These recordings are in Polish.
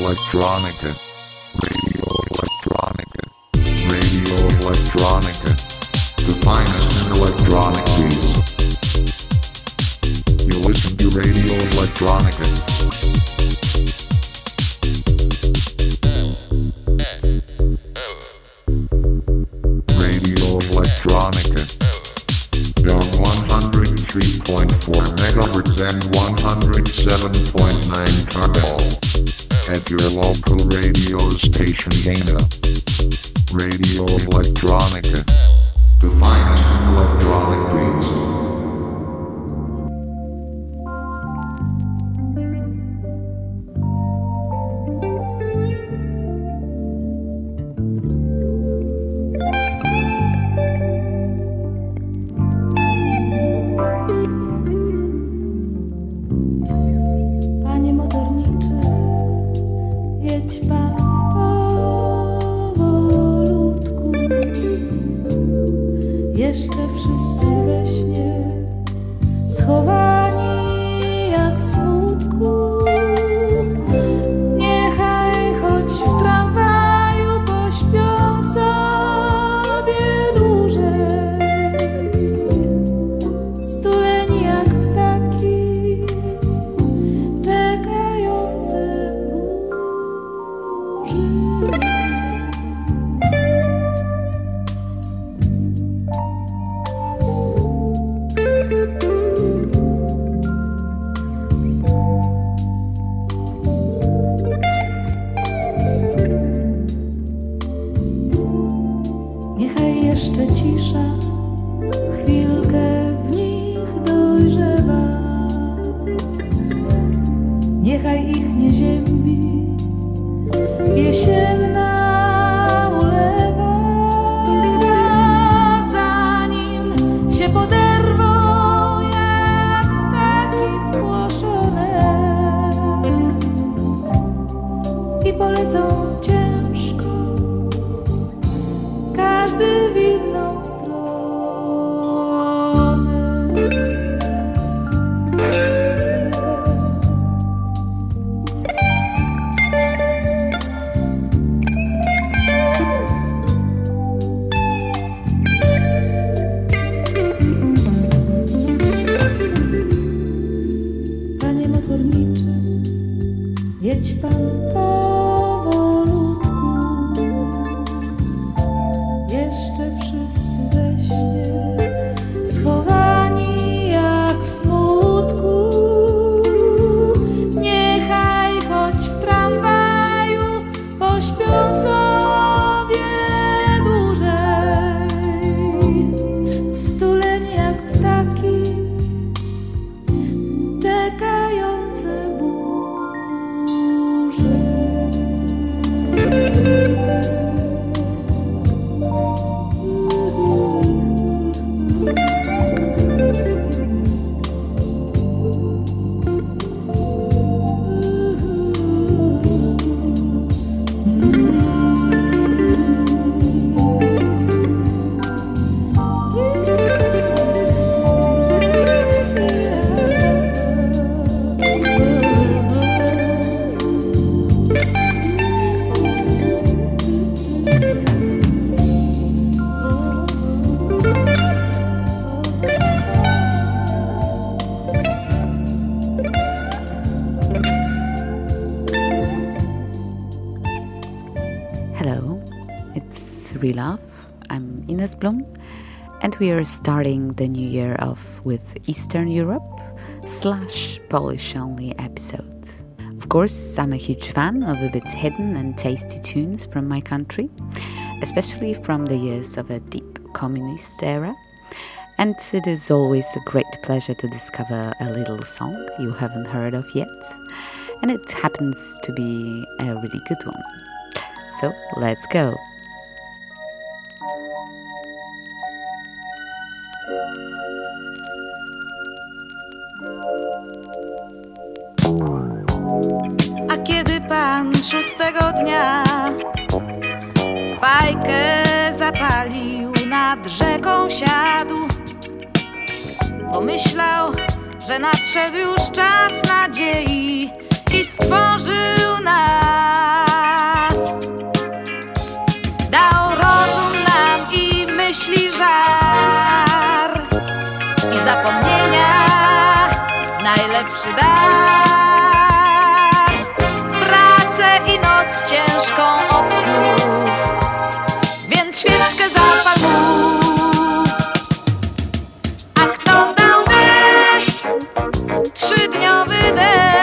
Electronica. We are starting the new year off with Eastern Europe slash Polish only episode. Of course, I'm a huge fan of a bit hidden and tasty tunes from my country, especially from the years of a deep communist era. And it is always a great pleasure to discover a little song you haven't heard of yet. And it happens to be a really good one. So let's go. pan szóstego dnia fajkę zapalił, nad rzeką siadł. Pomyślał, że nadszedł już czas nadziei i stworzył nas. Dał rozum nam i myśli żar i zapomnienia najlepszy dar i noc ciężką od snów. Więc świeczkę zapal mu. A kto dał deszcz? Trzydniowy deszcz.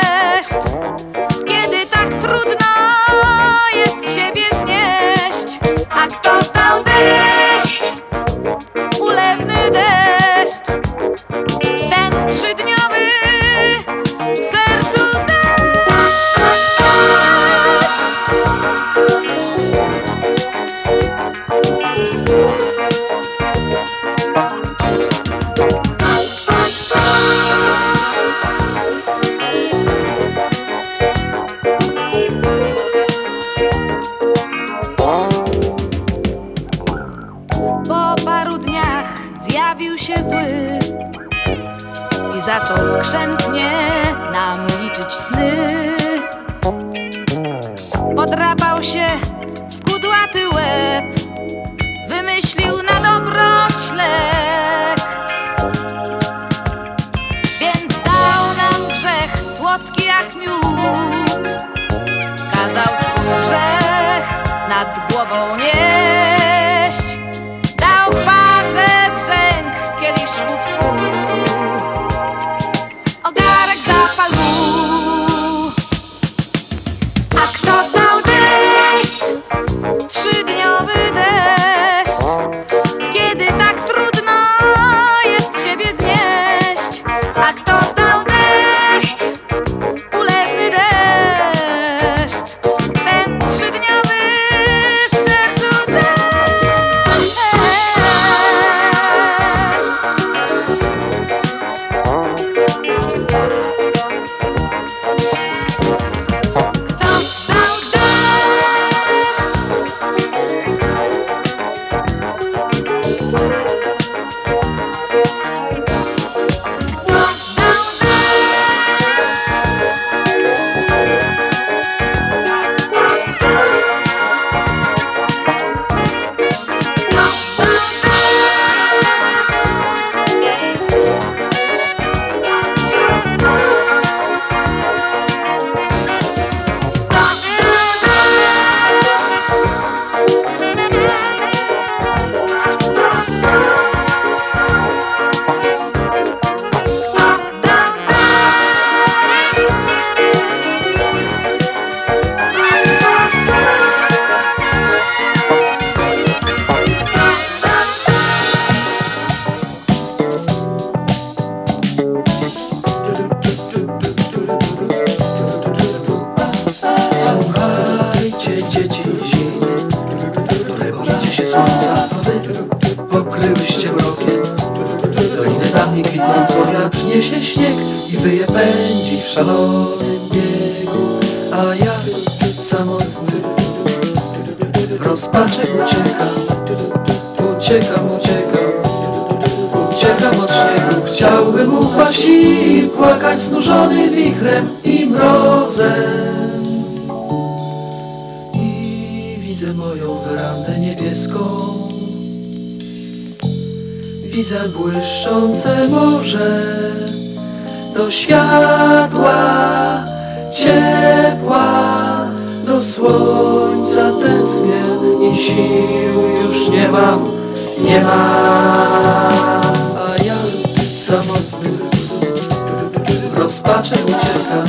rozpaczy uciekam.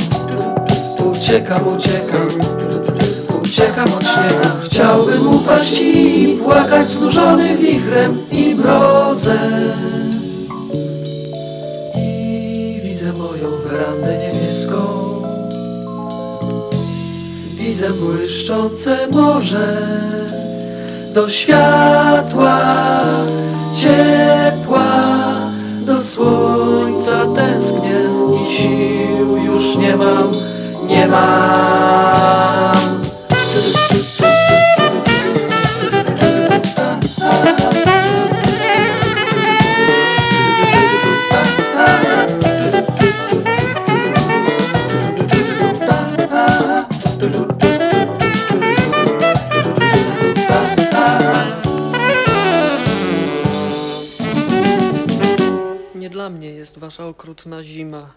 Uciekam, uciekam. Uciekam od śniegu. Chciałbym upaść i płakać Znużony wichrem i mrozem. I widzę moją werandę niebieską. Widzę błyszczące morze Do światła Ciepła Do słońca ten nie mam, nie mam. Okrutna zima.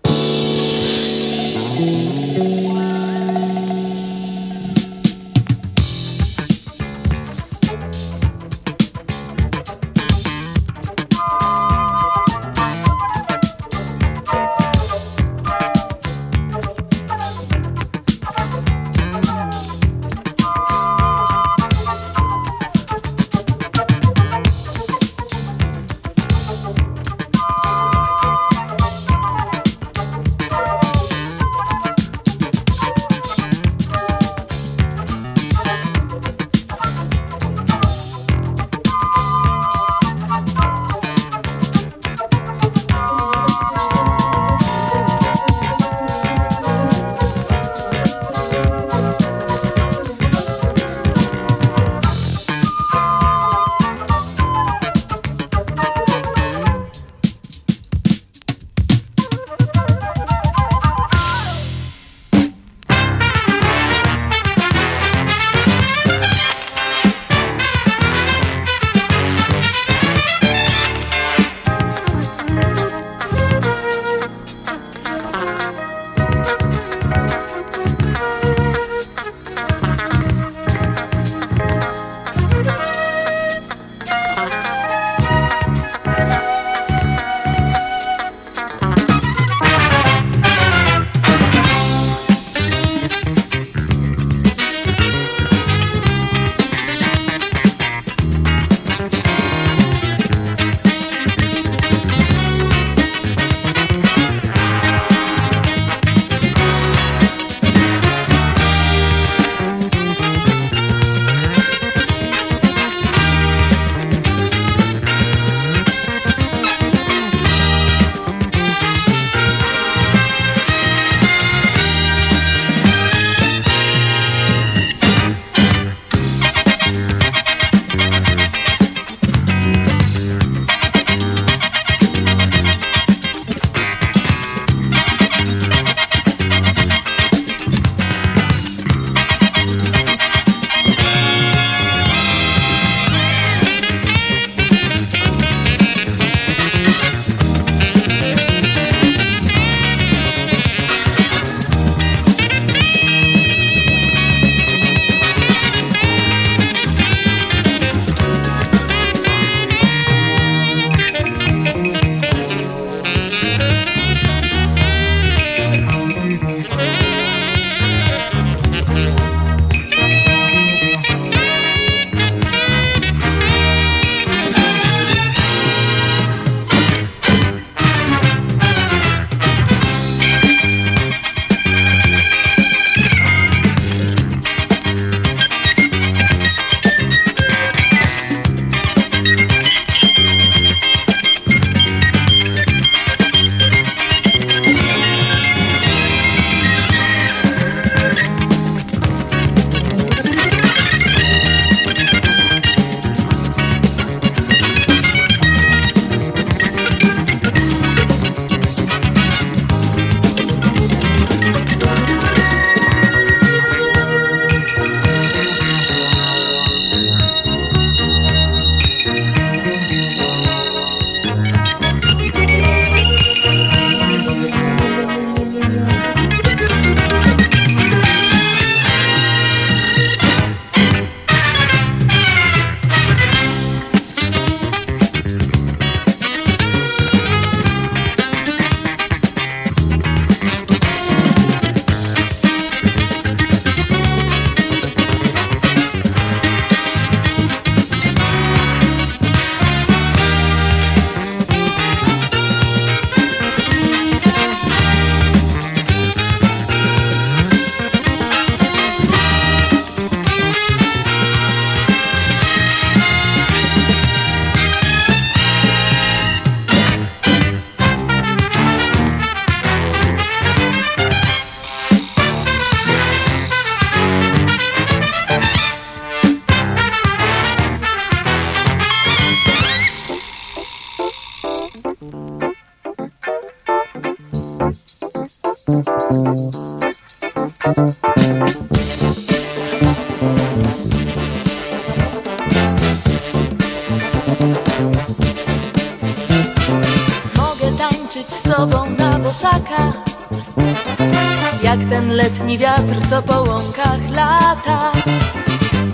Goni wiatr, co po łąkach lata.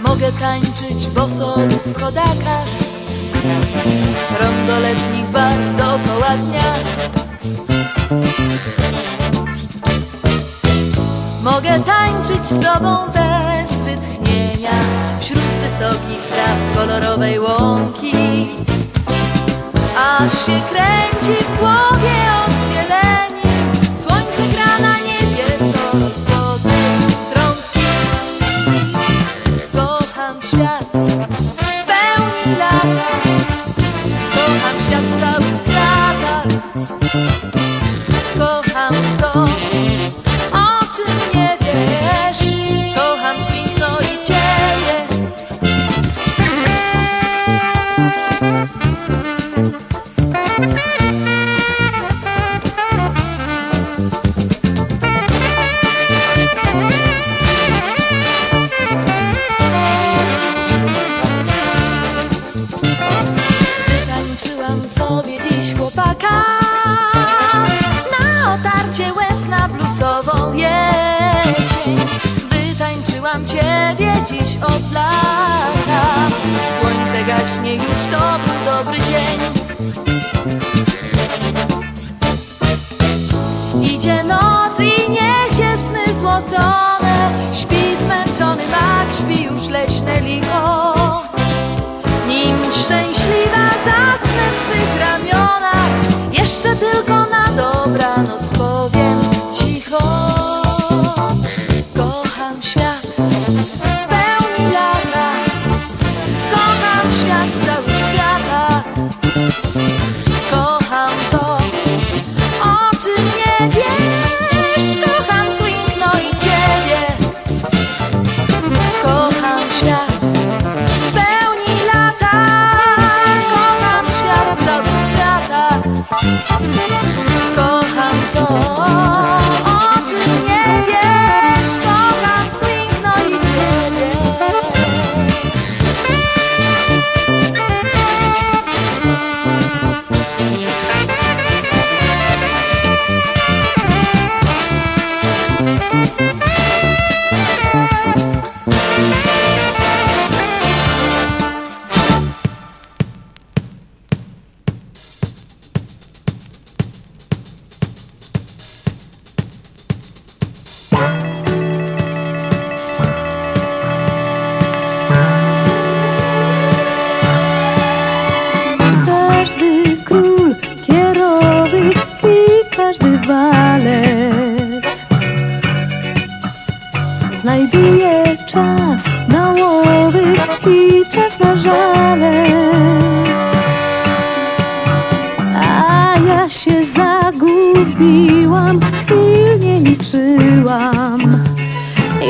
Mogę tańczyć boso w chodakach. Rondo letnich barw dookoła dnia. Mogę tańczyć z tobą bez wytchnienia. Wśród wysokich traw kolorowej łąki. Aż się kręci w głowie od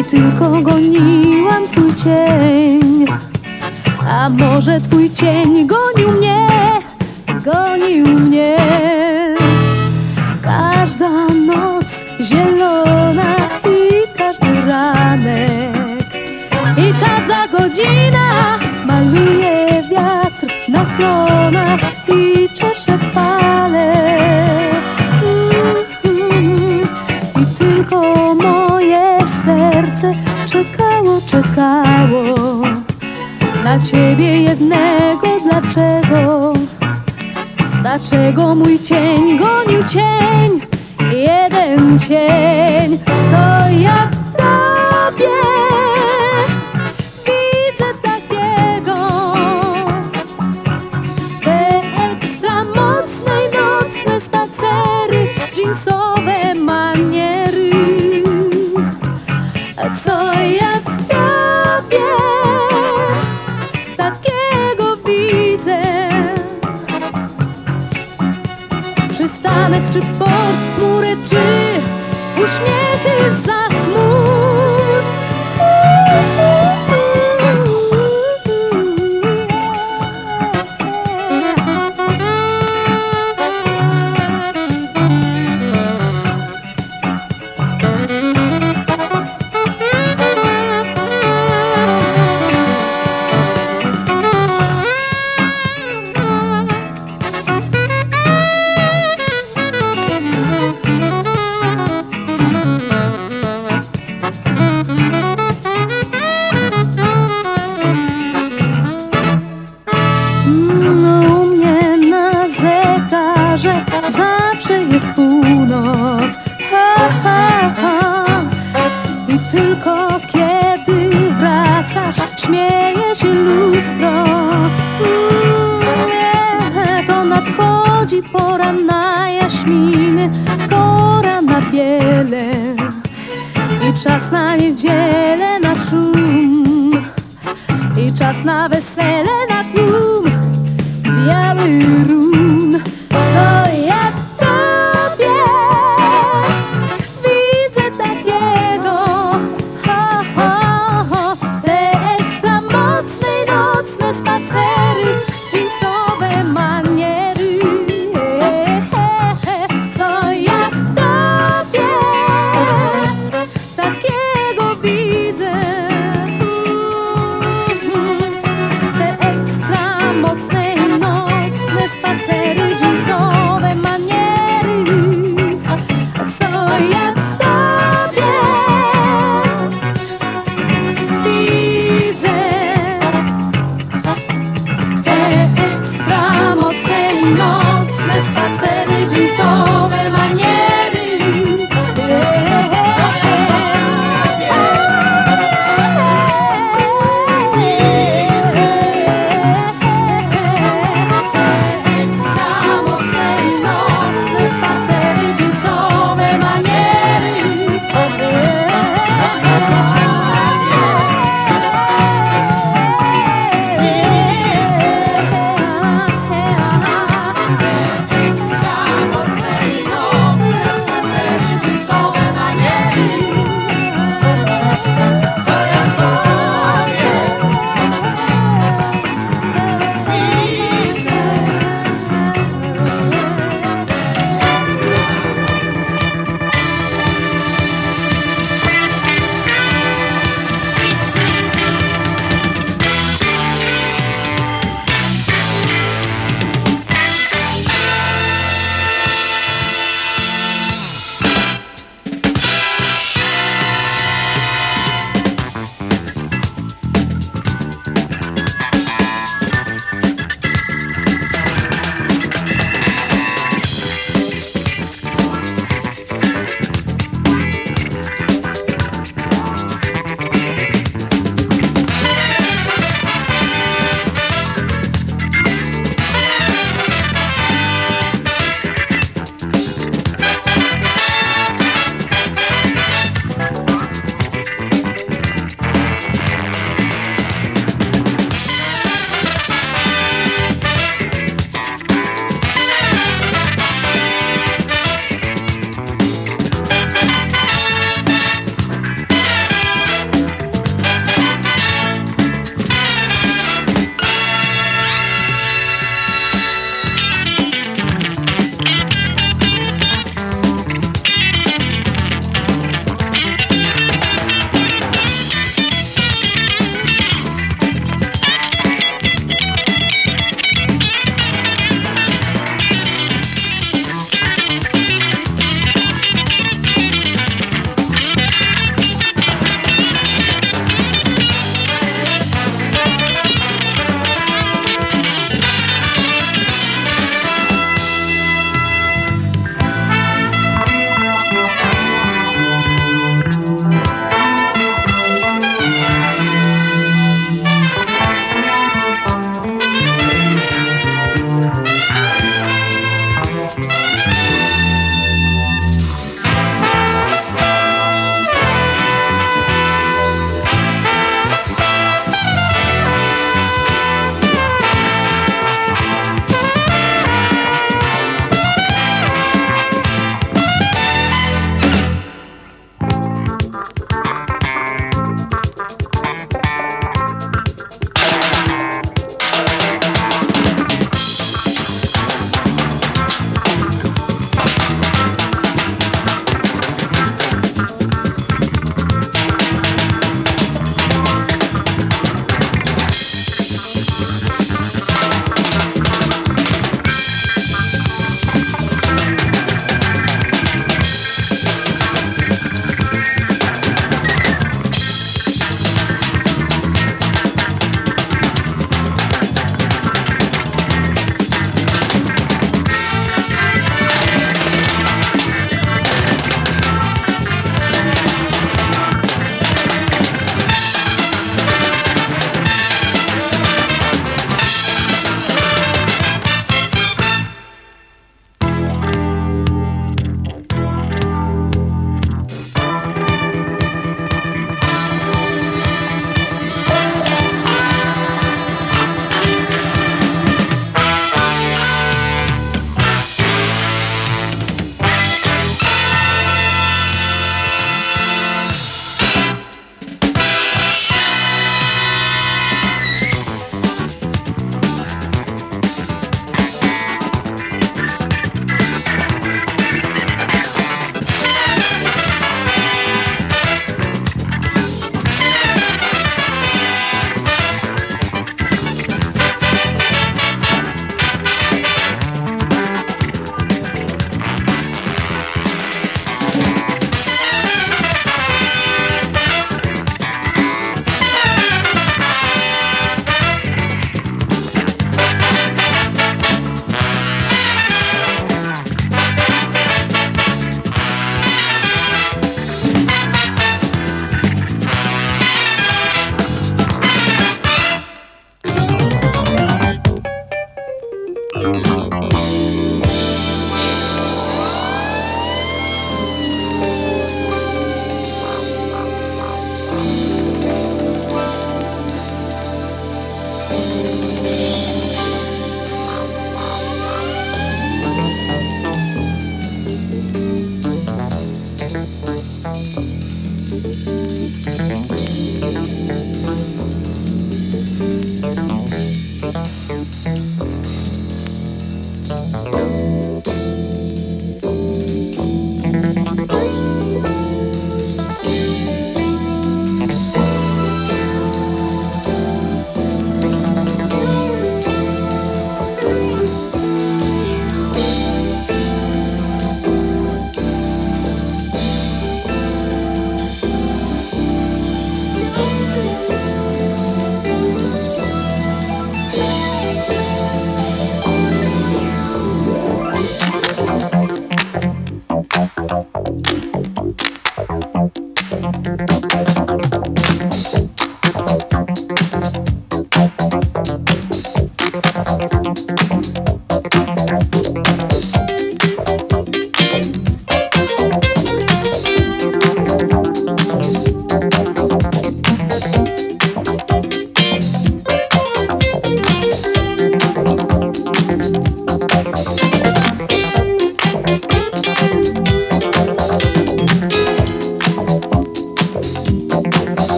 i tylko goniłam twój cień. A może twój cień gonił mnie, gonił mnie. Każda noc zielona i każdy ranek i każda godzina maluje wiatr na klonach i czesze pan. Dla ciebie jednego, dlaczego? Dlaczego mój cień gonił cień? Jeden cień, co ja tobie? to both.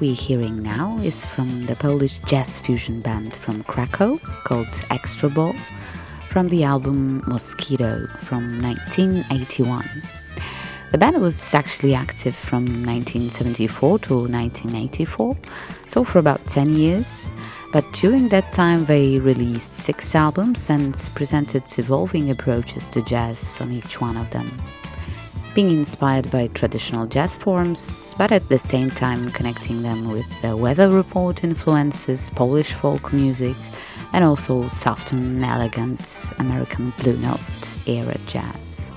We're hearing now is from the Polish jazz fusion band from Krakow called Extra Ball from the album Mosquito from 1981. The band was actually active from 1974 to 1984, so for about 10 years. But during that time, they released six albums and presented evolving approaches to jazz on each one of them being inspired by traditional jazz forms, but at the same time connecting them with the weather report influences, Polish folk music, and also soft and elegant American Blue Note era jazz.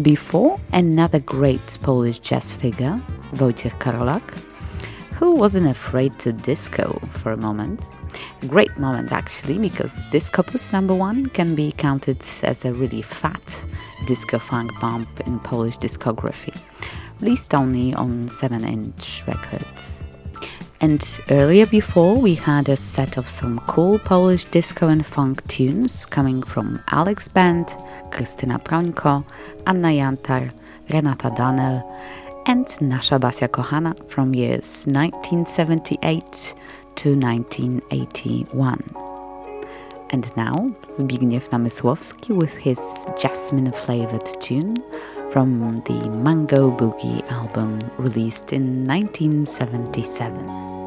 Before, another great Polish jazz figure, Wojciech Karolak, who wasn't afraid to disco for a moment, great moment actually, because Discopus number one can be counted as a really fat disco funk bump in Polish discography, released only on 7 inch records. And earlier before, we had a set of some cool Polish disco and funk tunes coming from Alex Band, Krystyna Prońko, Anna Jantar, Renata Danel, and Nasza Basia Kohana from years 1978 to 1981. And now, Zbigniew Namysłowski with his jasmine flavored tune from the Mango Boogie album released in 1977.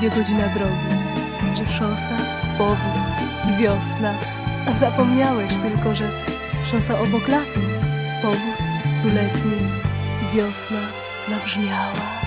zaledwie godzina drogi, że szosa, powóz wiosna, a zapomniałeś tylko, że szosa obok lasu, powóz stuletni wiosna nabrzmiała.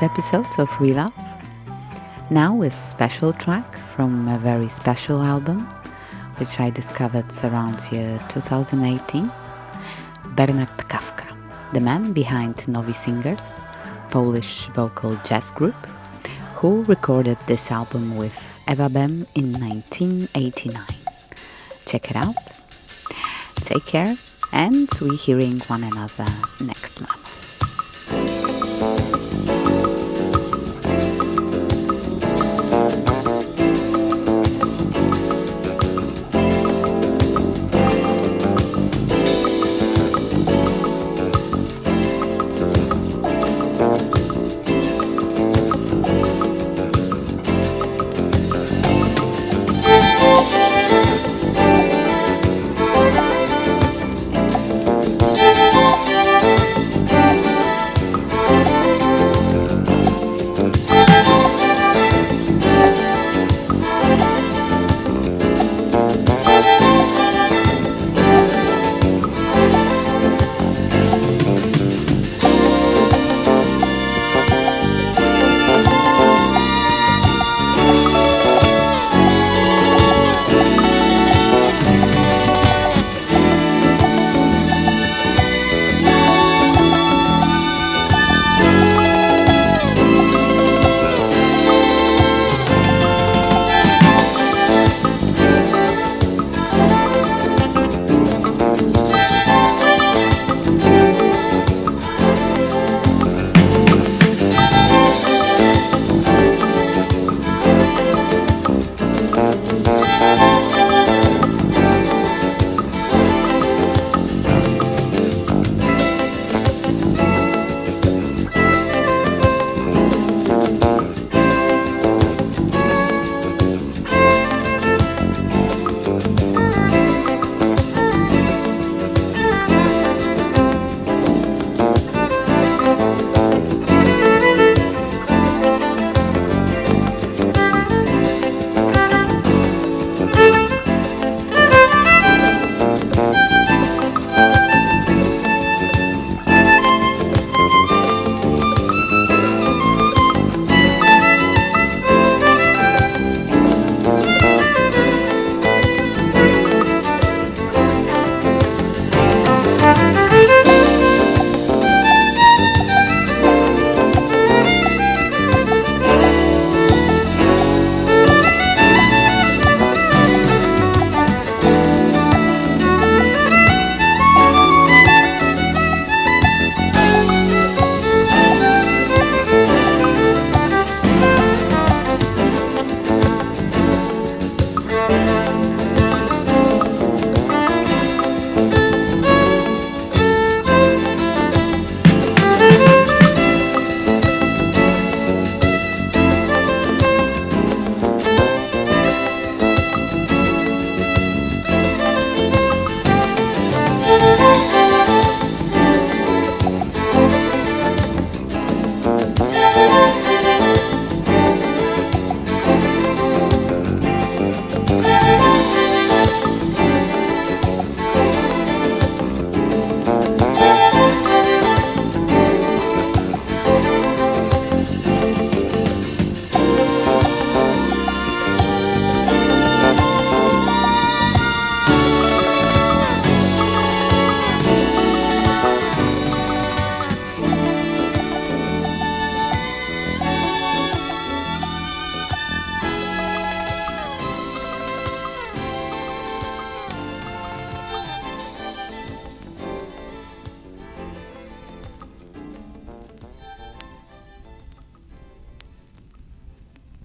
This episode of Relove. Now a special track from a very special album, which I discovered around year 2018. Bernard Kafka, the man behind Novi Singers, Polish vocal jazz group, who recorded this album with Eva Bem in 1989. Check it out. Take care, and we're hearing one another next.